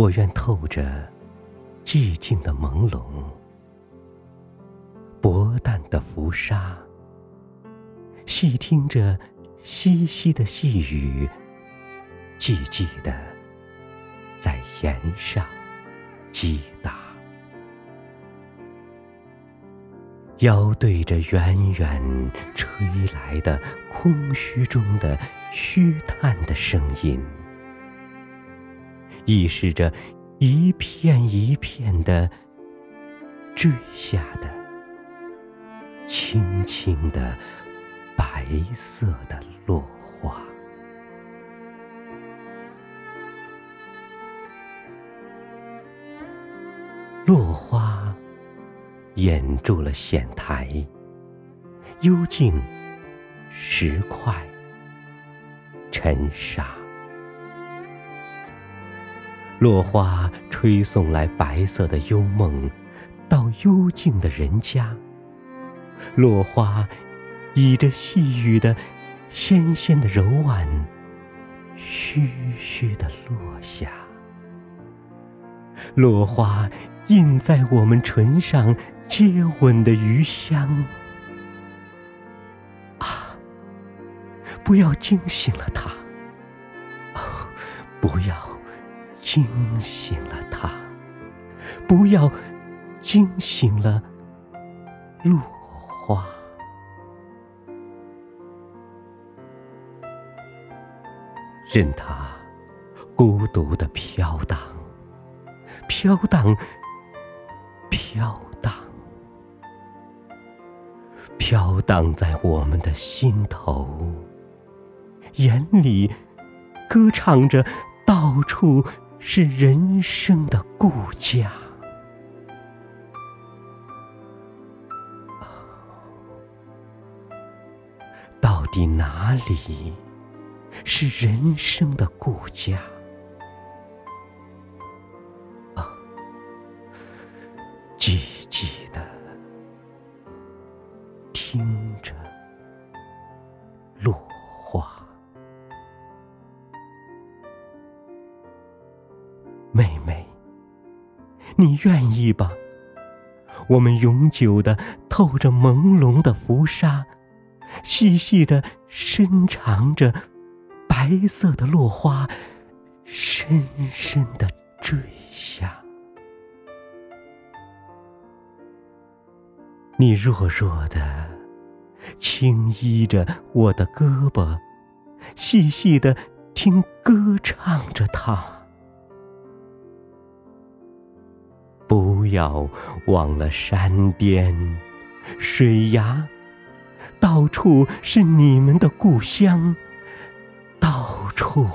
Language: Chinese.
我愿透着寂静的朦胧，薄淡的浮沙，细听着淅淅的细雨，寂寂的在檐上击打。腰对着远远吹来的空虚中的虚叹的声音，意识着一片一片的坠下的轻轻的白色的落花，落花。掩住了险台，幽静，石块，尘沙。落花吹送来白色的幽梦，到幽静的人家。落花倚着细雨的纤纤的柔腕，徐徐的落下。落花印在我们唇上。接吻的余香啊！不要惊醒了他，不要惊醒了他，不要惊醒了落花，任它孤独的飘荡，飘荡，飘荡。飘荡在我们的心头，眼里歌唱着，到处是人生的故家。到底哪里是人生的故家？啊，寂寂的。听着你愿意吧？我们永久的透着朦胧的浮沙，细细的伸长着白色的落花，深深的坠下。你弱弱的。轻依着我的胳膊，细细的听歌唱着它。不要忘了山巅、水崖，到处是你们的故乡，到处